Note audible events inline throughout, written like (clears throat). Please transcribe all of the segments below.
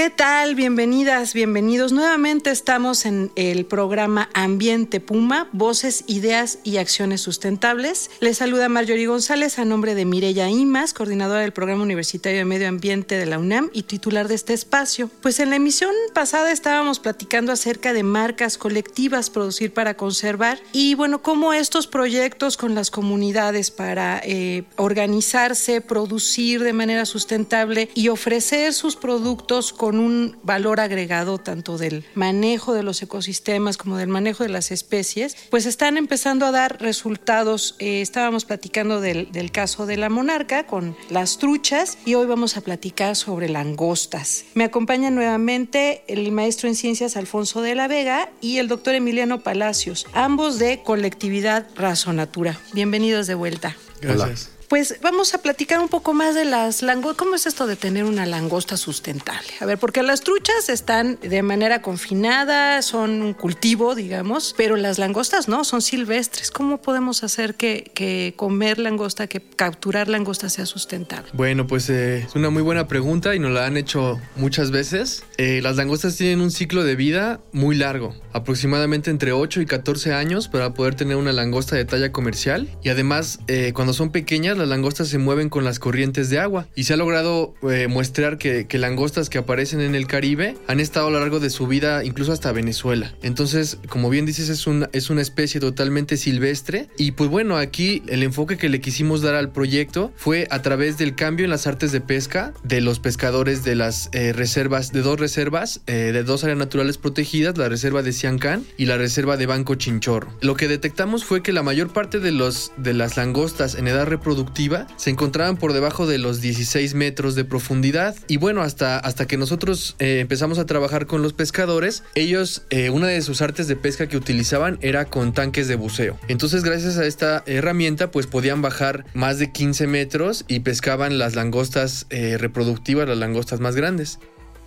¿Qué tal? Bienvenidas, bienvenidos. Nuevamente estamos en el programa Ambiente Puma, Voces, Ideas y Acciones Sustentables. Les saluda Marjorie González a nombre de Mireya Imas, coordinadora del Programa Universitario de Medio Ambiente de la UNAM y titular de este espacio. Pues en la emisión pasada estábamos platicando acerca de marcas colectivas producir para conservar y bueno, cómo estos proyectos con las comunidades para eh, organizarse, producir de manera sustentable y ofrecer sus productos con un valor agregado tanto del manejo de los ecosistemas como del manejo de las especies, pues están empezando a dar resultados. Eh, estábamos platicando del, del caso de la monarca con las truchas y hoy vamos a platicar sobre langostas. Me acompaña nuevamente el maestro en ciencias Alfonso de la Vega y el doctor Emiliano Palacios, ambos de colectividad Razonatura. Bienvenidos de vuelta. Gracias. Pues vamos a platicar un poco más de las langostas. ¿Cómo es esto de tener una langosta sustentable? A ver, porque las truchas están de manera confinada, son un cultivo, digamos, pero las langostas no, son silvestres. ¿Cómo podemos hacer que, que comer langosta, que capturar langosta sea sustentable? Bueno, pues eh, es una muy buena pregunta y nos la han hecho muchas veces. Eh, las langostas tienen un ciclo de vida muy largo, aproximadamente entre 8 y 14 años para poder tener una langosta de talla comercial. Y además, eh, cuando son pequeñas, las langostas se mueven con las corrientes de agua y se ha logrado eh, mostrar que, langostas que aparecen en el Caribe han estado a lo largo de su vida incluso hasta Venezuela. Entonces, como bien dices, es una, es una especie totalmente silvestre y pues bueno, aquí el enfoque que le quisimos dar al proyecto fue a través del cambio en las artes de pesca de los pescadores de las eh, reservas, de dos reservas, eh, de dos áreas naturales protegidas, la reserva de Siancán y la reserva de Banco Chinchorro. Lo que detectamos fue que la mayor parte de, los, de las langostas en edad reproductiva se encontraban por debajo de los 16 metros de profundidad. Y bueno, hasta, hasta que nosotros eh, empezamos a trabajar con los pescadores, ellos, eh, una de sus artes de pesca que utilizaban era con tanques de buceo. Entonces, gracias a esta herramienta, pues podían bajar más de 15 metros y pescaban las langostas eh, reproductivas, las langostas más grandes.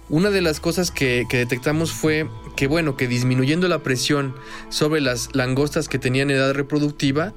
Una de las cosas que, que, detectamos fue que, bueno, que disminuyendo la presión sobre las langostas que tenían edad reproductiva,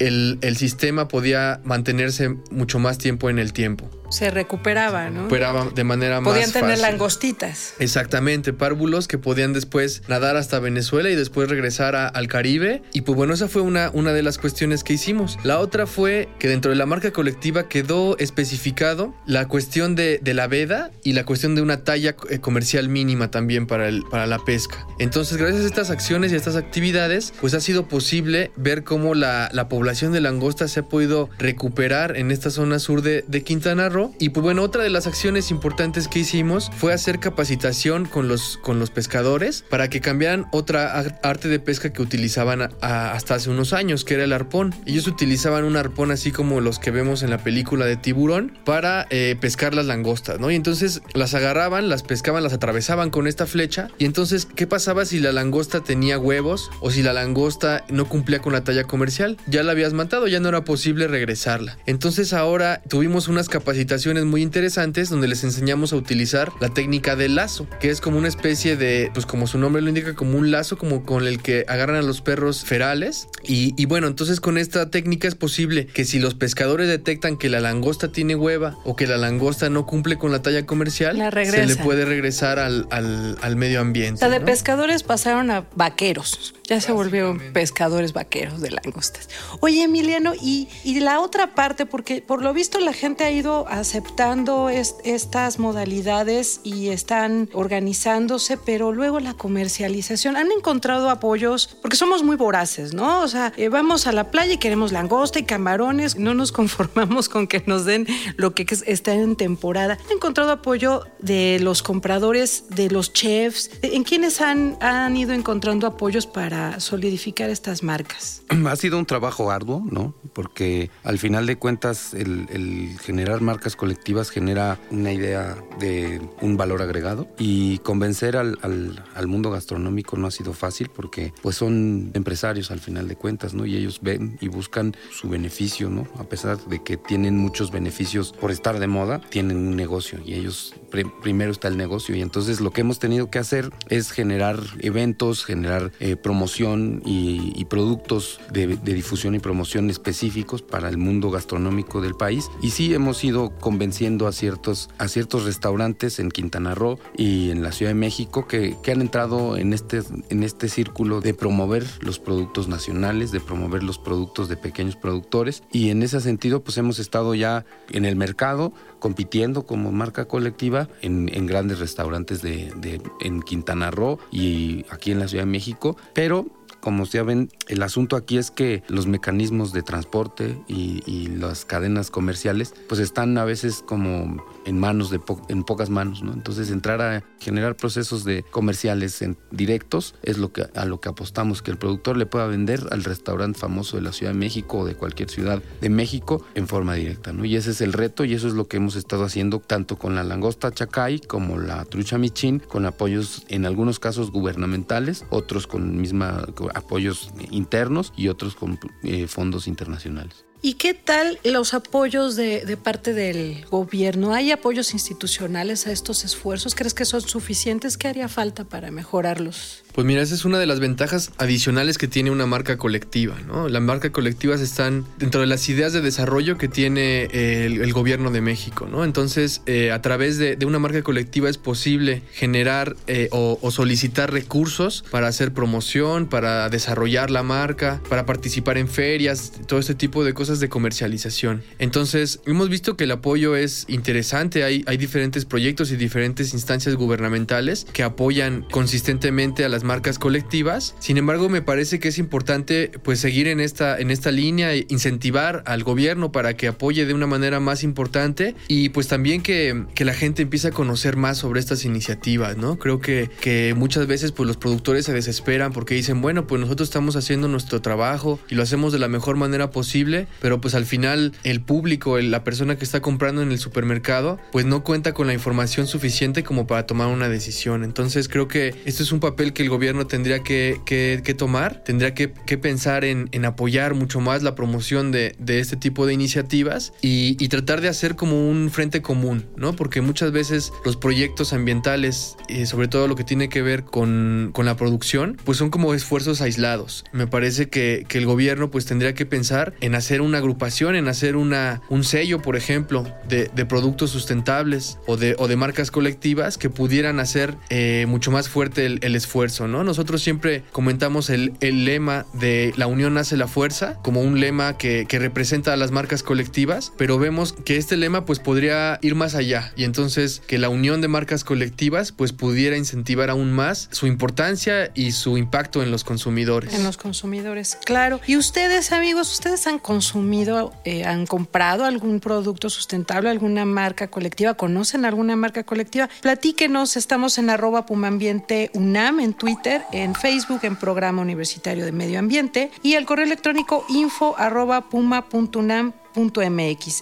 el, el, sistema podía mantenerse mucho más tiempo en el tiempo. Se recuperaba, ¿no? Recuperaba de manera podían más Podían tener fácil. langostitas. Exactamente, párvulos que podían después nadar hasta Venezuela y después regresar a, al Caribe. Y pues bueno, esa fue una, una de las cuestiones que hicimos. La otra fue que dentro de la marca colectiva quedó especificado la cuestión de, de la veda y la cuestión de una talla comercial mínima también para, el, para la pesca. Entonces, gracias a estas acciones y a estas actividades, pues ha sido posible ver cómo la, la población de langosta se ha podido recuperar en esta zona sur de, de Quintana Roo y pues bueno, otra de las acciones importantes que hicimos fue hacer capacitación con los, con los pescadores para que cambiaran otra arte de pesca que utilizaban a, a, hasta hace unos años, que era el arpón. Ellos utilizaban un arpón así como los que vemos en la película de tiburón para eh, pescar las langostas, ¿no? Y entonces las agarraban, las pescaban, las atravesaban con esta flecha. Y entonces, ¿qué pasaba si la langosta tenía huevos o si la langosta no cumplía con la talla comercial? Ya la habías matado, ya no era posible regresarla. Entonces ahora tuvimos unas capacitaciones muy interesantes donde les enseñamos a utilizar la técnica del lazo, que es como una especie de, pues como su nombre lo indica, como un lazo como con el que agarran a los perros ferales. Y, y bueno, entonces con esta técnica es posible que si los pescadores detectan que la langosta tiene hueva o que la langosta no cumple con la talla comercial, se le puede regresar al, al, al medio ambiente. O sea, de ¿no? pescadores pasaron a vaqueros. Ya se volvieron pescadores vaqueros de langostas. Oye, Emiliano, y, y la otra parte, porque por lo visto la gente ha ido aceptando est estas modalidades y están organizándose, pero luego la comercialización. Han encontrado apoyos, porque somos muy voraces, ¿no? O sea, eh, vamos a la playa y queremos langosta y camarones, no nos (laughs) conformamos con que nos den lo que está en temporada. Han encontrado apoyo de los compradores, de los chefs, ¿en quiénes han, han ido encontrando apoyos para solidificar estas marcas? (clears throat) Ha sido un trabajo arduo, ¿no? Porque al final de cuentas el, generar marcas colectivas genera una idea de un valor agregado y convencer al, al, mundo gastronómico no ha sido fácil porque pues son empresarios al final de cuentas, ¿no? Y ellos ven y buscan su beneficio, ¿no? A pesar de que tienen muchos beneficios por estar de moda, tienen un negocio y ellos primero está el negocio y entonces lo que hemos tenido que hacer es generar eventos, generar eh, y, productos de, difusión y promoción específicos para el mundo gastronómico del país. Y sí hemos ido convenciendo a ciertos, a ciertos restaurantes en Quintana Roo y en la Ciudad de México que, que han entrado en este, en este círculo de promover los productos nacionales, de promover los productos de pequeños productores. Y en ese sentido pues hemos estado ya en el mercado compitiendo como marca colectiva en, grandes restaurantes de, en Quintana Roo y aquí en la Ciudad de México, pero como ya ven, el asunto aquí es que los mecanismos de transporte y, las cadenas comerciales pues están a veces como en manos de en pocas manos, ¿no? Entonces entrar a generar procesos de comerciales en directos es lo que a lo que apostamos que el productor le pueda vender al restaurante famoso de la Ciudad de México o de cualquier ciudad de México en forma directa, ¿no? Y ese es el reto y eso es lo que hemos estado haciendo tanto con la langosta chacay como la trucha michín con apoyos en algunos casos gubernamentales, otros con misma apoyos internos y otros con eh, fondos internacionales. ¿Y qué tal los apoyos de, parte del gobierno? ¿Hay apoyos institucionales a estos esfuerzos? ¿Crees que son suficientes? ¿Qué haría falta para mejorarlos? Pues mira, esa es una de las ventajas adicionales que tiene una marca colectiva, ¿no? Las marcas colectivas están dentro de las ideas de desarrollo que tiene el, gobierno de México, ¿no? Entonces, eh, a través de, una marca colectiva es posible generar eh, o, o, solicitar recursos para hacer promoción, para desarrollar la marca, para participar en ferias, todo este tipo de cosas de comercialización. Entonces, hemos visto que el apoyo es interesante, hay, hay diferentes proyectos y diferentes instancias gubernamentales que apoyan consistentemente a las marcas colectivas. Sin embargo, me parece que es importante pues seguir en esta, en esta línea e incentivar al gobierno para que apoye de una manera más importante y pues también que, que la gente empiece a conocer más sobre estas iniciativas, ¿no? Creo que, que muchas veces pues los productores se desesperan porque dicen, bueno, pues nosotros estamos haciendo nuestro trabajo y lo hacemos de la mejor manera posible, pero pues al final el público, la persona que está comprando en el supermercado, pues no cuenta con la información suficiente como para tomar una decisión. Entonces creo que esto es un papel que el gobierno tendría que, tomar, tendría que, pensar en, apoyar mucho más la promoción de, este tipo de iniciativas y, tratar de hacer como un frente común, ¿no? Porque muchas veces los proyectos ambientales, y sobre todo lo que tiene que ver con, la producción, pues son como esfuerzos aislados. Me parece que, el gobierno pues tendría que pensar en hacer una agrupación, en hacer una, un sello, por ejemplo, de, productos sustentables o de, o de marcas colectivas que pudieran hacer eh, mucho más fuerte el esfuerzo. ¿No? Nosotros siempre comentamos el, lema de la unión hace la fuerza como un lema que, representa a las marcas colectivas, pero vemos que este lema pues podría ir más allá y entonces que la unión de marcas colectivas pues pudiera incentivar aún más su importancia y su impacto en los consumidores. En los consumidores, claro. Y ustedes amigos, ustedes han consumido, eh, han comprado algún producto sustentable, alguna marca colectiva, conocen alguna marca colectiva, platíquenos, estamos en arroba pumambiente UNAM en Twitter Twitter, en Facebook, en Programa Universitario de Medio Ambiente y el correo electrónico info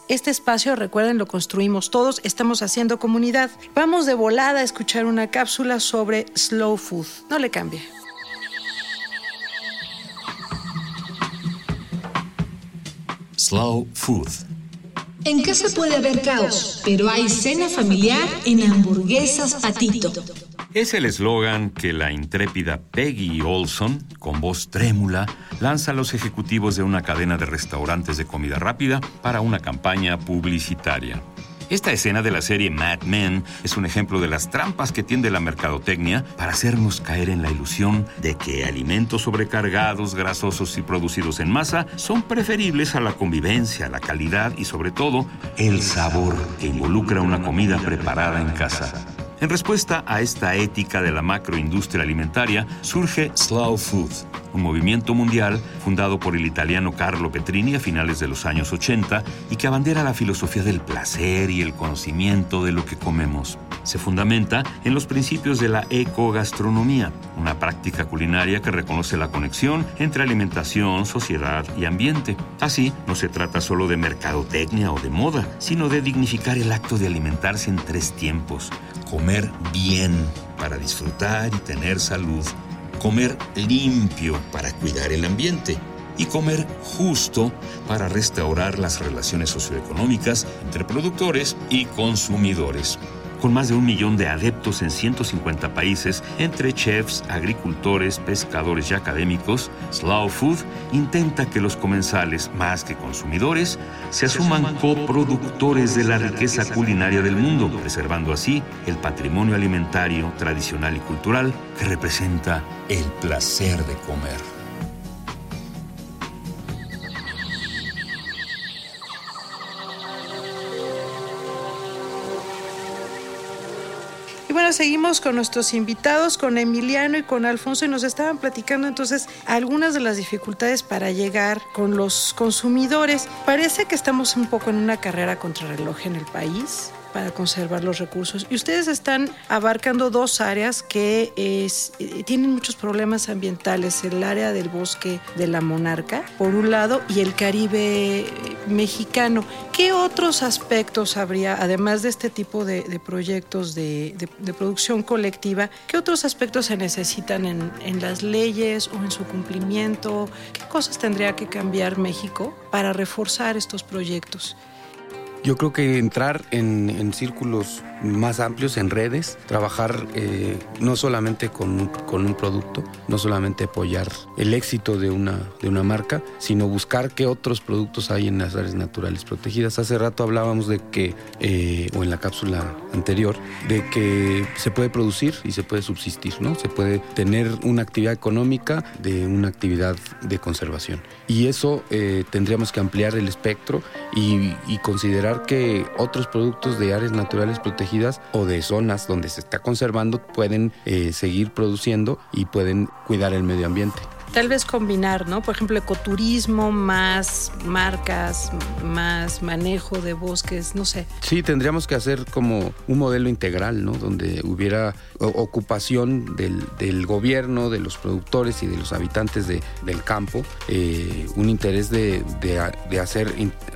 Este espacio, recuerden, lo construimos todos, estamos haciendo comunidad. Vamos de volada a escuchar una cápsula sobre slow food. No le cambie. Slow food. En casa puede haber caos, pero hay cena familiar en hamburguesas patito. Es el eslogan que la intrépida Peggy Olson, con voz trémula, lanza a los ejecutivos de una cadena de restaurantes de comida rápida para una campaña publicitaria. Esta escena de la serie Mad Men es un ejemplo de las trampas que tiende la mercadotecnia para hacernos caer en la ilusión de que alimentos sobrecargados, grasosos y producidos en masa son preferibles a la convivencia, la calidad y sobre todo el sabor que involucra una comida preparada en casa. En respuesta a esta ética de la macroindustria alimentaria, surge Slow Food, un movimiento mundial fundado por el italiano Carlo Petrini a finales de los años 80 y que abandera la filosofía del placer y el conocimiento de lo que comemos. Se fundamenta en los principios de la ecogastronomía, una práctica culinaria que reconoce la conexión entre alimentación, sociedad y ambiente. Así, no se trata solo de mercadotecnia o de moda, sino de dignificar el acto de alimentarse en tres tiempos. Comer bien para disfrutar y tener salud. Comer limpio para cuidar el ambiente y comer justo para restaurar las relaciones socioeconómicas entre productores y consumidores. Con más de un millón de adeptos en 150 países, entre chefs, agricultores, pescadores y académicos, Slow Food intenta que los comensales, más que consumidores, se asuman coproductores de la riqueza culinaria del mundo, preservando así el patrimonio alimentario, tradicional y cultural que representa el placer de comer. Seguimos con nuestros invitados, con Emiliano y con Alfonso, y nos estaban platicando entonces algunas de las dificultades para llegar con los consumidores. Parece que estamos un poco en una carrera contra reloj en el país para conservar los recursos. Y ustedes están abarcando dos áreas que es, eh, tienen muchos problemas ambientales, el área del bosque de la monarca, por un lado, y el Caribe eh, mexicano. ¿Qué otros aspectos habría, además de este tipo de, proyectos de, producción colectiva, qué otros aspectos se necesitan en, en las leyes o en su cumplimiento? ¿Qué cosas tendría que cambiar México para reforzar estos proyectos? Yo creo que entrar en, en círculos más amplios en redes, trabajar eh, no solamente con, con, un producto, no solamente apoyar el éxito de una, de una marca, sino buscar qué otros productos hay en las áreas naturales protegidas. Hace rato hablábamos de que, eh, o en la cápsula anterior, de que se puede producir y se puede subsistir, ¿no? Se puede tener una actividad económica de una actividad de conservación. Y eso eh, tendríamos que ampliar el espectro y, y considerar que otros productos de áreas naturales protegidas o de zonas donde se está conservando pueden eh, seguir produciendo y pueden cuidar el medio ambiente tal vez combinar, ¿no? Por ejemplo, ecoturismo, más marcas, más manejo de bosques, no sé. Sí, tendríamos que hacer como un modelo integral, ¿no? Donde hubiera ocupación del, gobierno, de los productores y de los habitantes de, del campo, eh, un interés de, hacer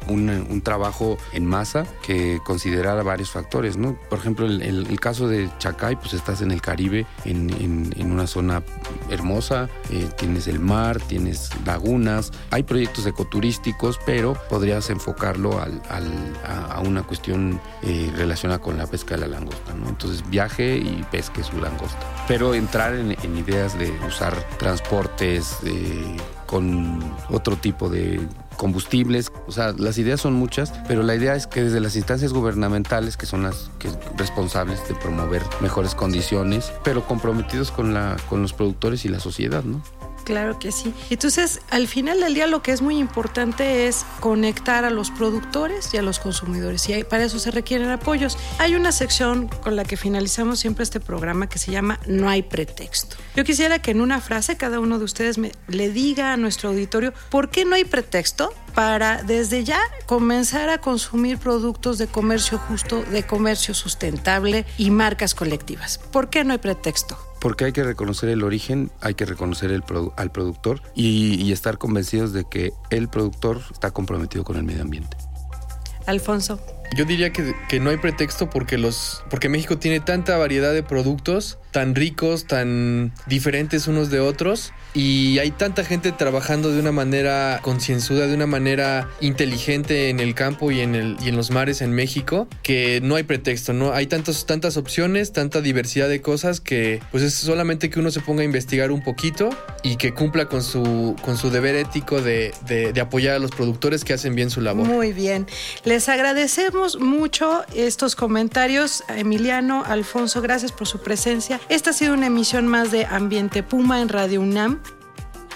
un, trabajo en masa que considerara varios factores, ¿no? Por ejemplo, el, el, caso de Chacay, pues estás en el Caribe, en, en, una zona hermosa, eh, tienes el mar, tienes lagunas, hay proyectos ecoturísticos, pero podrías enfocarlo a, una cuestión eh, relacionada con la pesca de la langosta, ¿no? Entonces viaje y pesque su langosta. Pero entrar en, ideas de usar transportes eh, con otro tipo de combustibles, o sea, las ideas son muchas, pero la idea es que desde las instancias gubernamentales, que son las que responsables de promover mejores condiciones, pero comprometidos con, la, con los productores y la sociedad, ¿no? Claro que sí. Entonces, al final del día lo que es muy importante es conectar a los productores y a los consumidores y para eso se requieren apoyos. Hay una sección con la que finalizamos siempre este programa que se llama No hay pretexto. Yo quisiera que en una frase cada uno de ustedes me, le diga a nuestro auditorio por qué no hay pretexto para desde ya comenzar a consumir productos de comercio justo, de comercio sustentable y marcas colectivas. ¿Por qué no hay pretexto? porque hay que reconocer el origen, hay que reconocer el al productor y, estar convencidos de que el productor está comprometido con el medio ambiente. Alfonso. Yo diría que, que, no hay pretexto porque los porque México tiene tanta variedad de productos tan ricos, tan diferentes unos de otros y hay tanta gente trabajando de una manera concienzuda, de una manera inteligente en el campo y en, el, y en los mares en México, que no hay pretexto, ¿no? Hay tantos, tantas opciones, tanta diversidad de cosas que pues es solamente que uno se ponga a investigar un poquito y que cumpla con su, con su deber ético de, de, de apoyar a los productores que hacen bien su labor. Muy bien. Les agradecemos mucho estos comentarios. Emiliano, Alfonso, gracias por su presencia. Esta ha sido una emisión más de Ambiente Puma en Radio UNAM.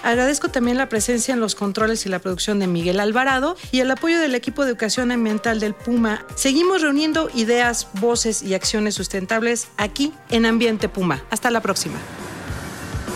Agradezco también la presencia en los controles y la producción de Miguel Alvarado y el apoyo del equipo de educación ambiental del Puma. Seguimos reuniendo ideas, voces y acciones sustentables aquí en Ambiente Puma. Hasta la próxima.